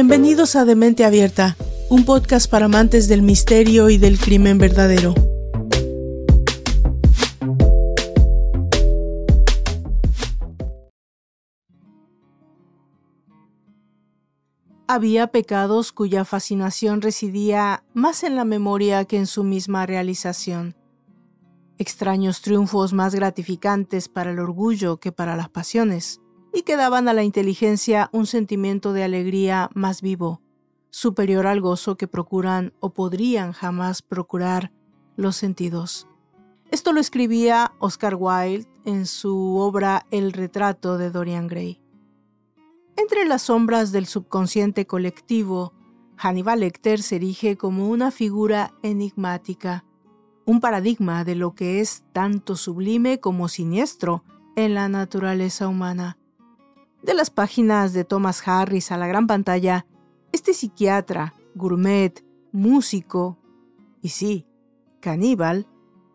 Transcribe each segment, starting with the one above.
Bienvenidos a Demente Abierta, un podcast para amantes del misterio y del crimen verdadero. Había pecados cuya fascinación residía más en la memoria que en su misma realización. Extraños triunfos más gratificantes para el orgullo que para las pasiones y que daban a la inteligencia un sentimiento de alegría más vivo, superior al gozo que procuran o podrían jamás procurar los sentidos. Esto lo escribía Oscar Wilde en su obra El retrato de Dorian Gray. Entre las sombras del subconsciente colectivo, Hannibal Lecter se erige como una figura enigmática, un paradigma de lo que es tanto sublime como siniestro en la naturaleza humana. De las páginas de Thomas Harris a la gran pantalla, este psiquiatra, gourmet, músico y sí, caníbal,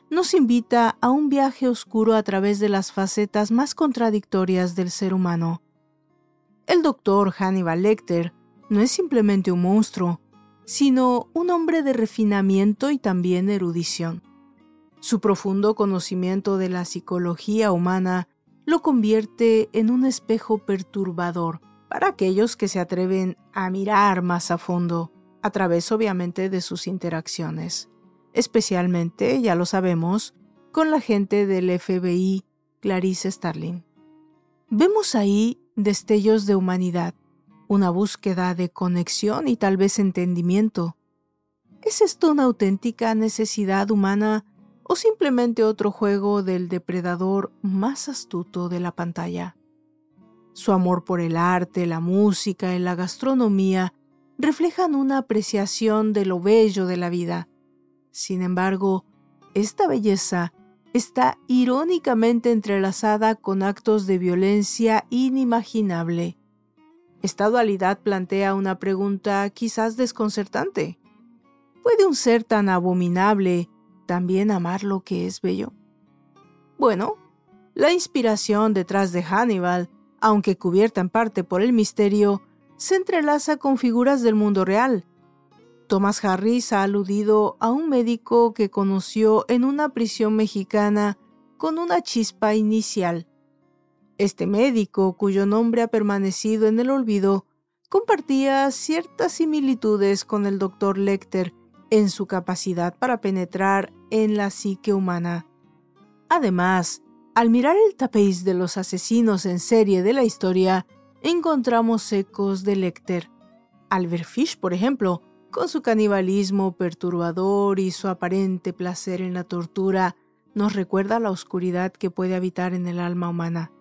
nos invita a un viaje oscuro a través de las facetas más contradictorias del ser humano. El doctor Hannibal Lecter no es simplemente un monstruo, sino un hombre de refinamiento y también erudición. Su profundo conocimiento de la psicología humana lo convierte en un espejo perturbador para aquellos que se atreven a mirar más a fondo, a través obviamente de sus interacciones, especialmente, ya lo sabemos, con la gente del FBI, Clarice Starling. Vemos ahí destellos de humanidad, una búsqueda de conexión y tal vez entendimiento. ¿Es esto una auténtica necesidad humana o simplemente otro juego del depredador más astuto de la pantalla. Su amor por el arte, la música y la gastronomía reflejan una apreciación de lo bello de la vida. Sin embargo, esta belleza está irónicamente entrelazada con actos de violencia inimaginable. Esta dualidad plantea una pregunta quizás desconcertante. ¿Puede un ser tan abominable también amar lo que es bello? Bueno, la inspiración detrás de Hannibal, aunque cubierta en parte por el misterio, se entrelaza con figuras del mundo real. Thomas Harris ha aludido a un médico que conoció en una prisión mexicana con una chispa inicial. Este médico, cuyo nombre ha permanecido en el olvido, compartía ciertas similitudes con el doctor Lecter en su capacidad para penetrar en la psique humana. Además, al mirar el tapiz de los asesinos en serie de la historia, encontramos ecos de Lecter. Albert Fish, por ejemplo, con su canibalismo perturbador y su aparente placer en la tortura, nos recuerda la oscuridad que puede habitar en el alma humana.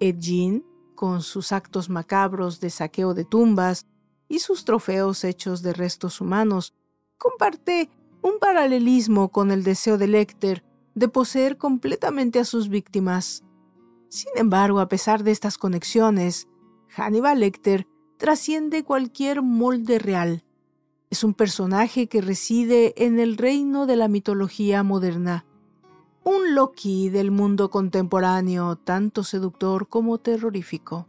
Ed Gein, con sus actos macabros de saqueo de tumbas y sus trofeos hechos de restos humanos, comparte un paralelismo con el deseo de Lecter de poseer completamente a sus víctimas. Sin embargo, a pesar de estas conexiones, Hannibal Lecter trasciende cualquier molde real. Es un personaje que reside en el reino de la mitología moderna, un Loki del mundo contemporáneo, tanto seductor como terrorífico.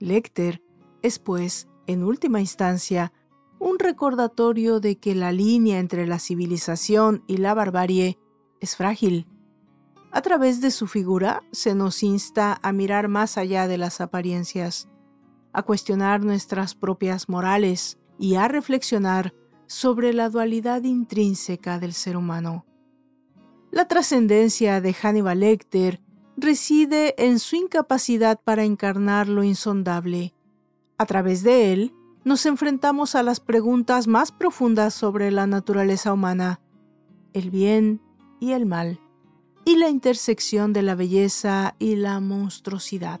Lecter es, pues, en última instancia, un recordatorio de que la línea entre la civilización y la barbarie es frágil. A través de su figura se nos insta a mirar más allá de las apariencias, a cuestionar nuestras propias morales y a reflexionar sobre la dualidad intrínseca del ser humano. La trascendencia de Hannibal Lecter reside en su incapacidad para encarnar lo insondable. A través de él, nos enfrentamos a las preguntas más profundas sobre la naturaleza humana, el bien y el mal, y la intersección de la belleza y la monstruosidad.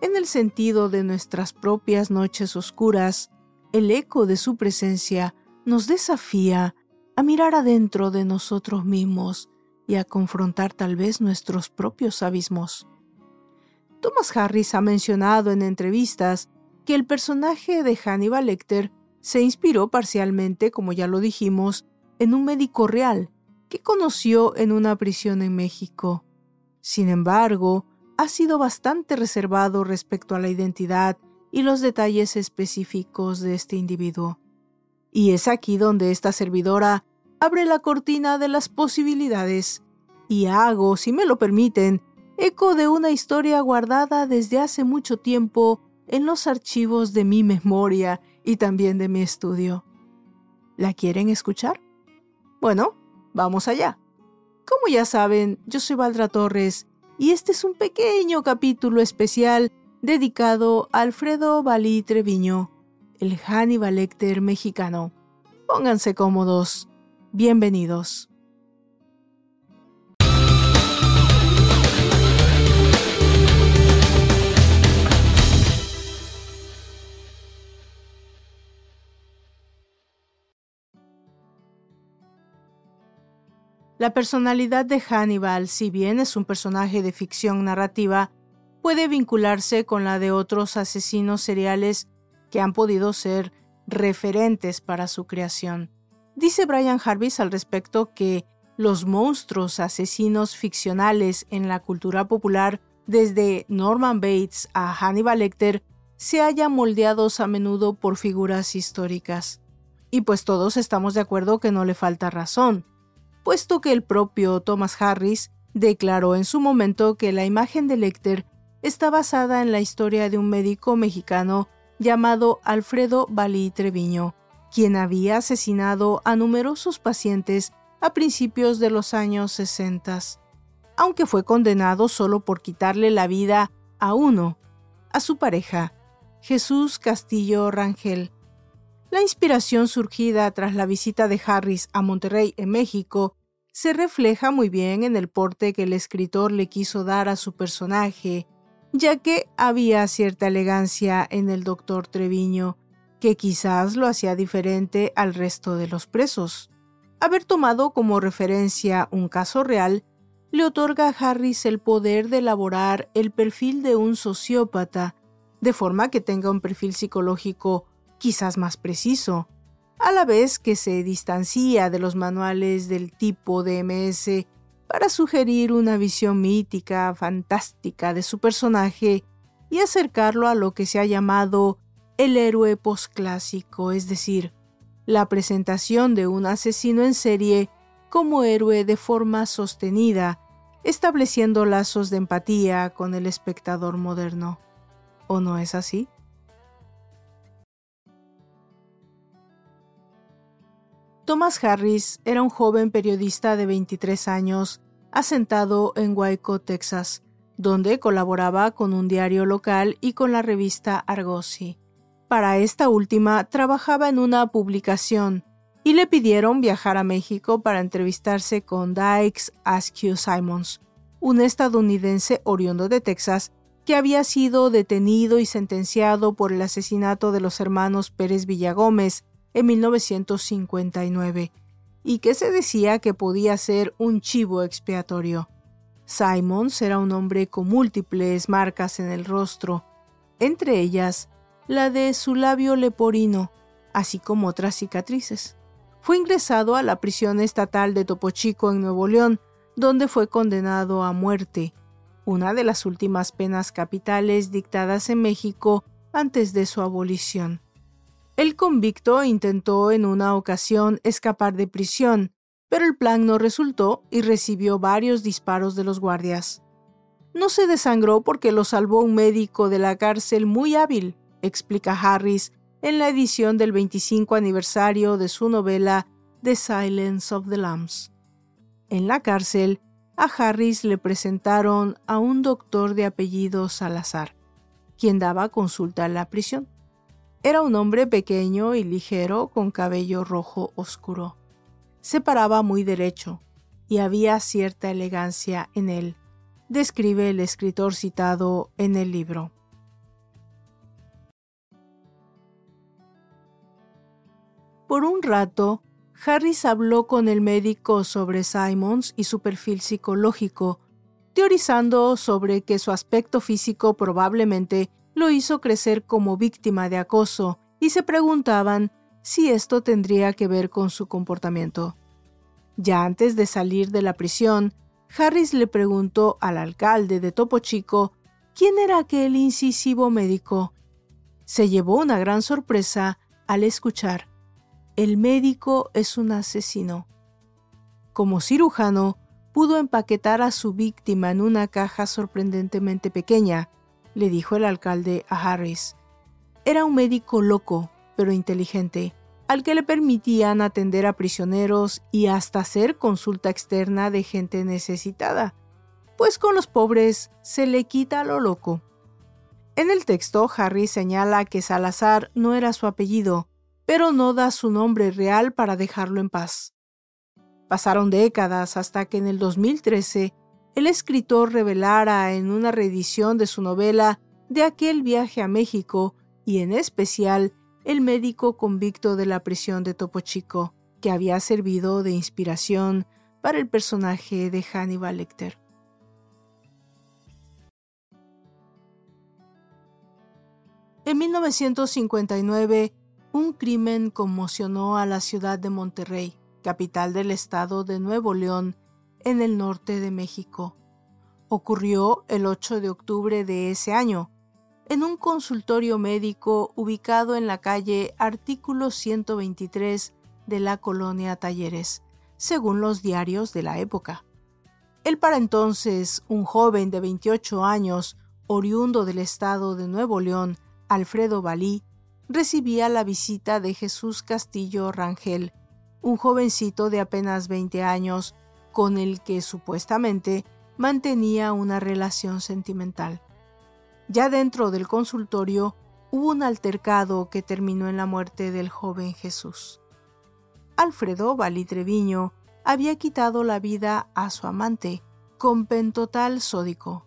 En el sentido de nuestras propias noches oscuras, el eco de su presencia nos desafía a mirar adentro de nosotros mismos y a confrontar tal vez nuestros propios abismos. Thomas Harris ha mencionado en entrevistas que el personaje de Hannibal Lecter se inspiró parcialmente, como ya lo dijimos, en un médico real que conoció en una prisión en México. Sin embargo, ha sido bastante reservado respecto a la identidad y los detalles específicos de este individuo. Y es aquí donde esta servidora abre la cortina de las posibilidades y hago, si me lo permiten, eco de una historia guardada desde hace mucho tiempo en los archivos de mi memoria y también de mi estudio. ¿La quieren escuchar? Bueno, vamos allá. Como ya saben, yo soy Valdra Torres y este es un pequeño capítulo especial dedicado a Alfredo Balí Treviño, el Hannibal Lecter mexicano. Pónganse cómodos. Bienvenidos. La personalidad de Hannibal, si bien es un personaje de ficción narrativa, puede vincularse con la de otros asesinos seriales que han podido ser referentes para su creación. Dice Brian Harvis al respecto que los monstruos asesinos ficcionales en la cultura popular, desde Norman Bates a Hannibal Lecter, se hayan moldeados a menudo por figuras históricas. Y pues todos estamos de acuerdo que no le falta razón puesto que el propio Thomas Harris declaró en su momento que la imagen de Lecter está basada en la historia de un médico mexicano llamado Alfredo Balí Treviño, quien había asesinado a numerosos pacientes a principios de los años 60, aunque fue condenado solo por quitarle la vida a uno, a su pareja, Jesús Castillo Rangel, la inspiración surgida tras la visita de Harris a Monterrey, en México, se refleja muy bien en el porte que el escritor le quiso dar a su personaje, ya que había cierta elegancia en el doctor Treviño, que quizás lo hacía diferente al resto de los presos. Haber tomado como referencia un caso real le otorga a Harris el poder de elaborar el perfil de un sociópata, de forma que tenga un perfil psicológico quizás más preciso, a la vez que se distancia de los manuales del tipo DMS para sugerir una visión mítica, fantástica de su personaje y acercarlo a lo que se ha llamado el héroe posclásico, es decir, la presentación de un asesino en serie como héroe de forma sostenida, estableciendo lazos de empatía con el espectador moderno. ¿O no es así? Thomas Harris era un joven periodista de 23 años, asentado en Waco, Texas, donde colaboraba con un diario local y con la revista Argosy. Para esta última trabajaba en una publicación y le pidieron viajar a México para entrevistarse con Dykes Askew Simons, un estadounidense oriundo de Texas que había sido detenido y sentenciado por el asesinato de los hermanos Pérez Villagómez en 1959 y que se decía que podía ser un chivo expiatorio. Simons era un hombre con múltiples marcas en el rostro, entre ellas la de su labio leporino, así como otras cicatrices. Fue ingresado a la prisión estatal de Topo Chico en Nuevo León, donde fue condenado a muerte, una de las últimas penas capitales dictadas en México antes de su abolición. El convicto intentó en una ocasión escapar de prisión, pero el plan no resultó y recibió varios disparos de los guardias. No se desangró porque lo salvó un médico de la cárcel muy hábil, explica Harris en la edición del 25 aniversario de su novela The Silence of the Lambs. En la cárcel, a Harris le presentaron a un doctor de apellido Salazar, quien daba consulta en la prisión. Era un hombre pequeño y ligero con cabello rojo oscuro. Se paraba muy derecho y había cierta elegancia en él, describe el escritor citado en el libro. Por un rato, Harris habló con el médico sobre Simons y su perfil psicológico, teorizando sobre que su aspecto físico probablemente lo hizo crecer como víctima de acoso y se preguntaban si esto tendría que ver con su comportamiento. Ya antes de salir de la prisión, Harris le preguntó al alcalde de Topo Chico quién era aquel incisivo médico. se llevó una gran sorpresa al escuchar, el médico es un asesino. Como cirujano, pudo empaquetar a su víctima en una caja sorprendentemente pequeña, le dijo el alcalde a Harris. Era un médico loco, pero inteligente, al que le permitían atender a prisioneros y hasta hacer consulta externa de gente necesitada, pues con los pobres se le quita lo loco. En el texto, Harris señala que Salazar no era su apellido, pero no da su nombre real para dejarlo en paz. Pasaron décadas hasta que en el 2013 el escritor revelara en una reedición de su novela de aquel viaje a México y en especial el médico convicto de la prisión de Topo Chico, que había servido de inspiración para el personaje de Hannibal Lecter. En 1959, un crimen conmocionó a la ciudad de Monterrey, capital del estado de Nuevo León, en el norte de México. Ocurrió el 8 de octubre de ese año, en un consultorio médico ubicado en la calle Artículo 123 de la colonia Talleres, según los diarios de la época. El para entonces un joven de 28 años, oriundo del estado de Nuevo León, Alfredo Balí, recibía la visita de Jesús Castillo Rangel, un jovencito de apenas 20 años con el que supuestamente mantenía una relación sentimental. Ya dentro del consultorio hubo un altercado que terminó en la muerte del joven Jesús. Alfredo Valí Treviño había quitado la vida a su amante con pentotal sódico.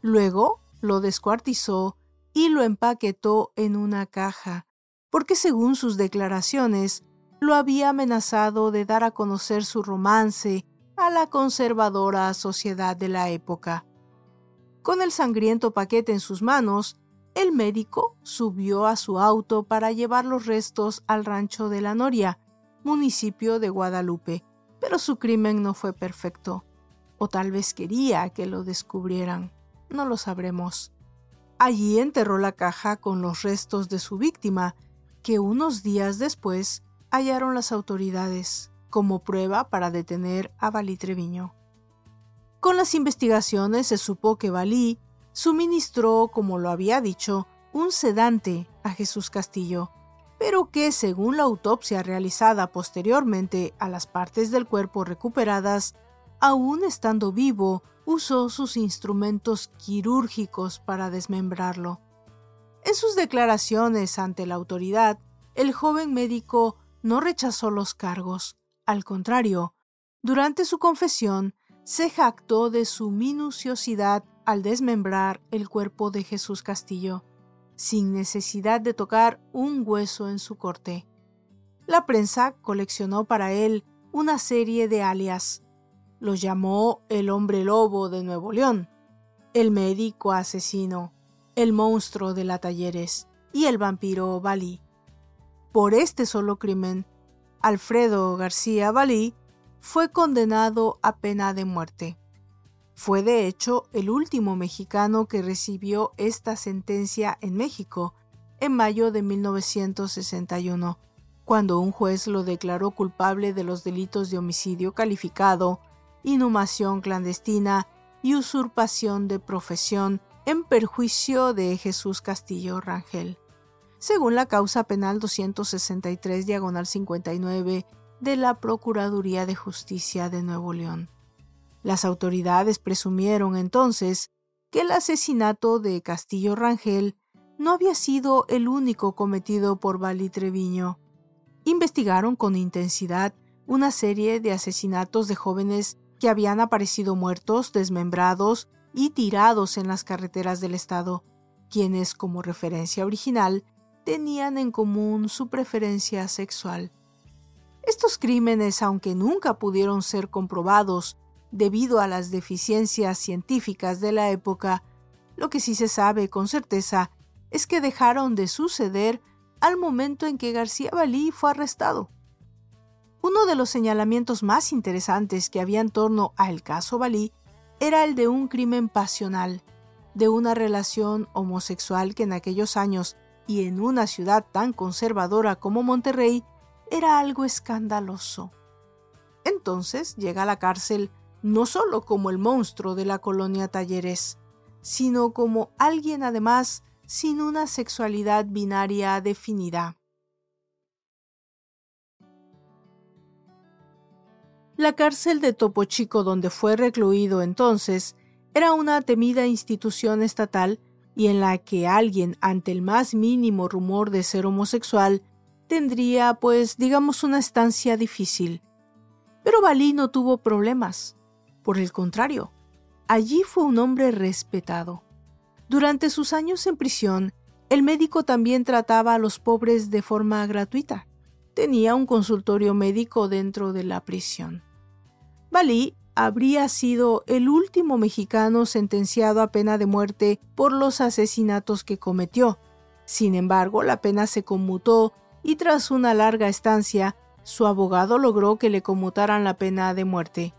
Luego lo descuartizó y lo empaquetó en una caja, porque según sus declaraciones, lo había amenazado de dar a conocer su romance a la conservadora sociedad de la época. Con el sangriento paquete en sus manos, el médico subió a su auto para llevar los restos al rancho de la Noria, municipio de Guadalupe, pero su crimen no fue perfecto, o tal vez quería que lo descubrieran, no lo sabremos. Allí enterró la caja con los restos de su víctima, que unos días después hallaron las autoridades como prueba para detener a Balí Treviño. Con las investigaciones se supo que Balí suministró, como lo había dicho, un sedante a Jesús Castillo, pero que, según la autopsia realizada posteriormente a las partes del cuerpo recuperadas, aún estando vivo, usó sus instrumentos quirúrgicos para desmembrarlo. En sus declaraciones ante la autoridad, el joven médico no rechazó los cargos. Al contrario, durante su confesión, se jactó de su minuciosidad al desmembrar el cuerpo de Jesús Castillo, sin necesidad de tocar un hueso en su corte. La prensa coleccionó para él una serie de alias, lo llamó el hombre lobo de Nuevo León, el médico asesino, el monstruo de la Talleres y el vampiro Balí. Por este solo crimen, Alfredo García Balí fue condenado a pena de muerte. Fue de hecho el último mexicano que recibió esta sentencia en México en mayo de 1961, cuando un juez lo declaró culpable de los delitos de homicidio calificado, inhumación clandestina y usurpación de profesión en perjuicio de Jesús Castillo Rangel, según la causa penal 263 diagonal 59 de la Procuraduría de Justicia de Nuevo León. Las autoridades presumieron entonces que el asesinato de Castillo Rangel no había sido el único cometido por Bali Treviño. Investigaron con intensidad una serie de asesinatos de jóvenes que habían aparecido muertos, desmembrados y tirados en las carreteras del estado, quienes como referencia original tenían en común su preferencia sexual. Estos crímenes, aunque nunca pudieron ser comprobados debido a las deficiencias científicas de la época, lo que sí se sabe con certeza es que dejaron de suceder al momento en que García Balí fue arrestado. Uno de los señalamientos más interesantes que había en torno al caso Balí era el de un crimen pasional, de una relación homosexual que en aquellos años y en una ciudad tan conservadora como Monterrey era algo escandaloso. Entonces llega a la cárcel no solo como el monstruo de la colonia Talleres, sino como alguien además sin una sexualidad binaria definida. La cárcel de Topo Chico donde fue recluido entonces era una temida institución estatal y en la que alguien ante el más mínimo rumor de ser homosexual tendría, pues, digamos, una estancia difícil. Pero Balí no tuvo problemas. Por el contrario, allí fue un hombre respetado. Durante sus años en prisión, el médico también trataba a los pobres de forma gratuita. Tenía un consultorio médico dentro de la prisión. Balí habría sido el último mexicano sentenciado a pena de muerte por los asesinatos que cometió. Sin embargo, la pena se conmutó y tras una larga estancia, su abogado logró que le conmutaran la pena de muerte.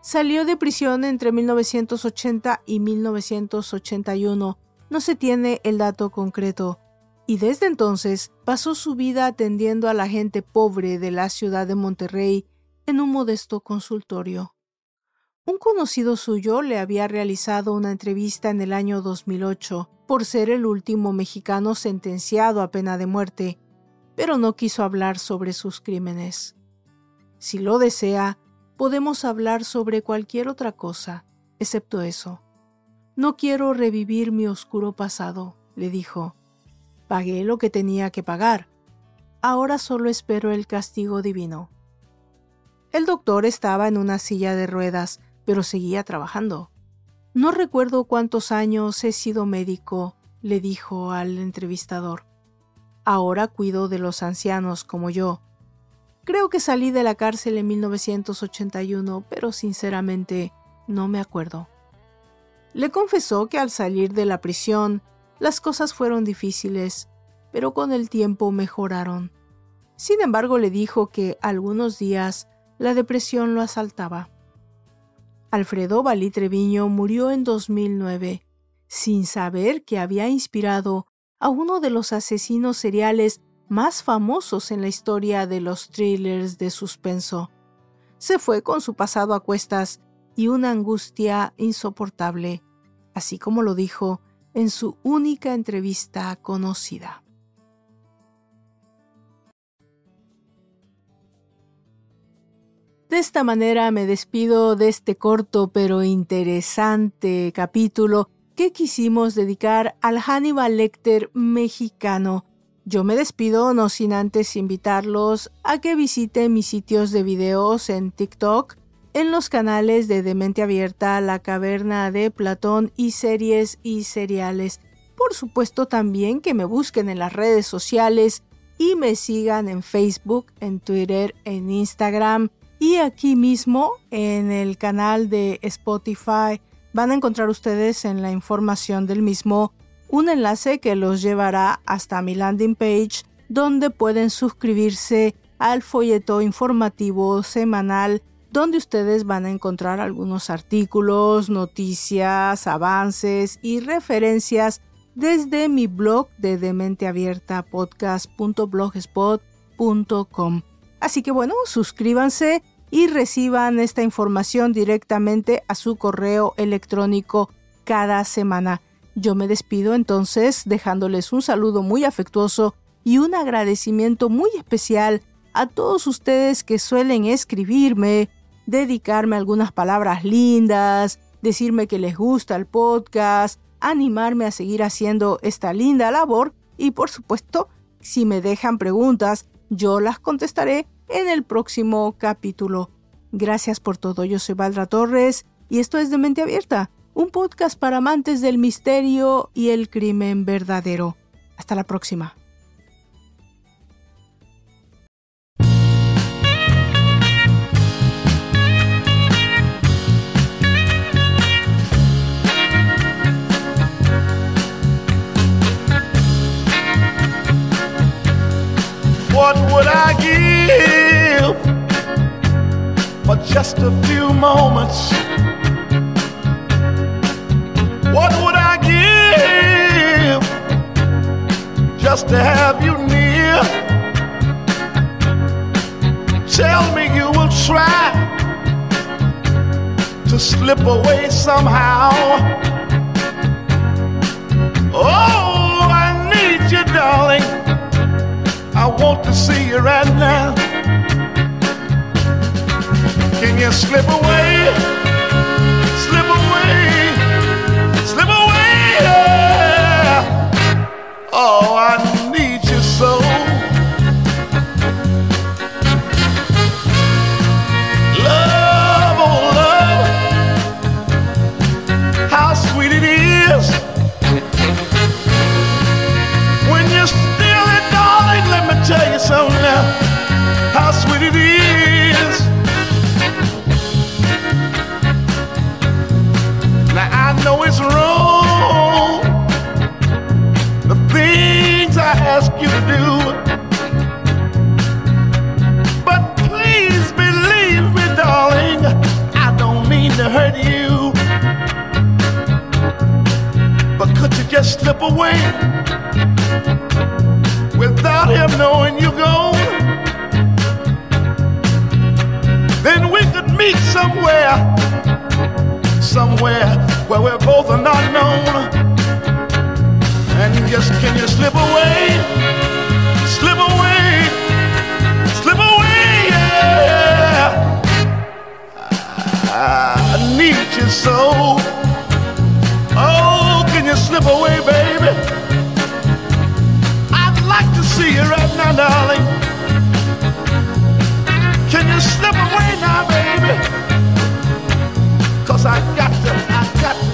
Salió de prisión entre 1980 y 1981, no se tiene el dato concreto, y desde entonces pasó su vida atendiendo a la gente pobre de la ciudad de Monterrey en un modesto consultorio. Un conocido suyo le había realizado una entrevista en el año 2008 por ser el último mexicano sentenciado a pena de muerte, pero no quiso hablar sobre sus crímenes. Si lo desea, podemos hablar sobre cualquier otra cosa, excepto eso. No quiero revivir mi oscuro pasado, le dijo. Pagué lo que tenía que pagar. Ahora solo espero el castigo divino. El doctor estaba en una silla de ruedas, pero seguía trabajando. No recuerdo cuántos años he sido médico, le dijo al entrevistador. Ahora cuido de los ancianos como yo. Creo que salí de la cárcel en 1981, pero sinceramente no me acuerdo. Le confesó que al salir de la prisión las cosas fueron difíciles, pero con el tiempo mejoraron. Sin embargo, le dijo que algunos días la depresión lo asaltaba. Alfredo Balí Treviño murió en 2009, sin saber que había inspirado a uno de los asesinos seriales más famosos en la historia de los thrillers de suspenso. Se fue con su pasado a cuestas y una angustia insoportable, así como lo dijo en su única entrevista conocida. De esta manera me despido de este corto pero interesante capítulo que quisimos dedicar al Hannibal Lecter mexicano. Yo me despido no sin antes invitarlos a que visiten mis sitios de videos en TikTok, en los canales de Demente Abierta, La Caverna de Platón y series y seriales. Por supuesto también que me busquen en las redes sociales y me sigan en Facebook, en Twitter, en Instagram y aquí mismo en el canal de Spotify van a encontrar ustedes en la información del mismo un enlace que los llevará hasta mi landing page donde pueden suscribirse al folleto informativo semanal donde ustedes van a encontrar algunos artículos, noticias, avances y referencias desde mi blog de dementeabiertapodcast.blogspot.com. Así que bueno, suscríbanse y reciban esta información directamente a su correo electrónico cada semana. Yo me despido entonces dejándoles un saludo muy afectuoso y un agradecimiento muy especial a todos ustedes que suelen escribirme, dedicarme algunas palabras lindas, decirme que les gusta el podcast, animarme a seguir haciendo esta linda labor y por supuesto, si me dejan preguntas, yo las contestaré en el próximo capítulo. Gracias por todo. Yo soy Valdra Torres y esto es de Mente Abierta, un podcast para amantes del misterio y el crimen verdadero. Hasta la próxima. What would I give for just a few moments? What would I give just to have you near. Tell me you will try to slip away somehow. Can slip away? But please believe me, darling, I don't mean to hurt you. But could you just slip away without him knowing you're gone? Then we could meet somewhere, somewhere where we're both are not known. Just can you slip away? Slip away, slip away, yeah. I need you so. Oh, can you slip away, baby? I'd like to see you right now, darling. Can you slip away now, baby? Cause I got to, I got to